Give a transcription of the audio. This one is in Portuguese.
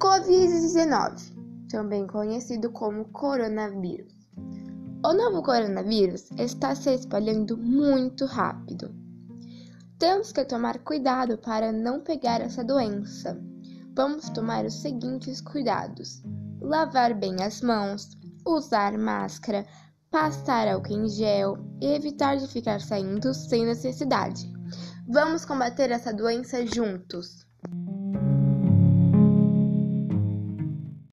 Covid-19, também conhecido como coronavírus. O novo coronavírus está se espalhando muito rápido. Temos que tomar cuidado para não pegar essa doença. Vamos tomar os seguintes cuidados: lavar bem as mãos, usar máscara, passar álcool em gel e evitar de ficar saindo sem necessidade. Vamos combater essa doença juntos!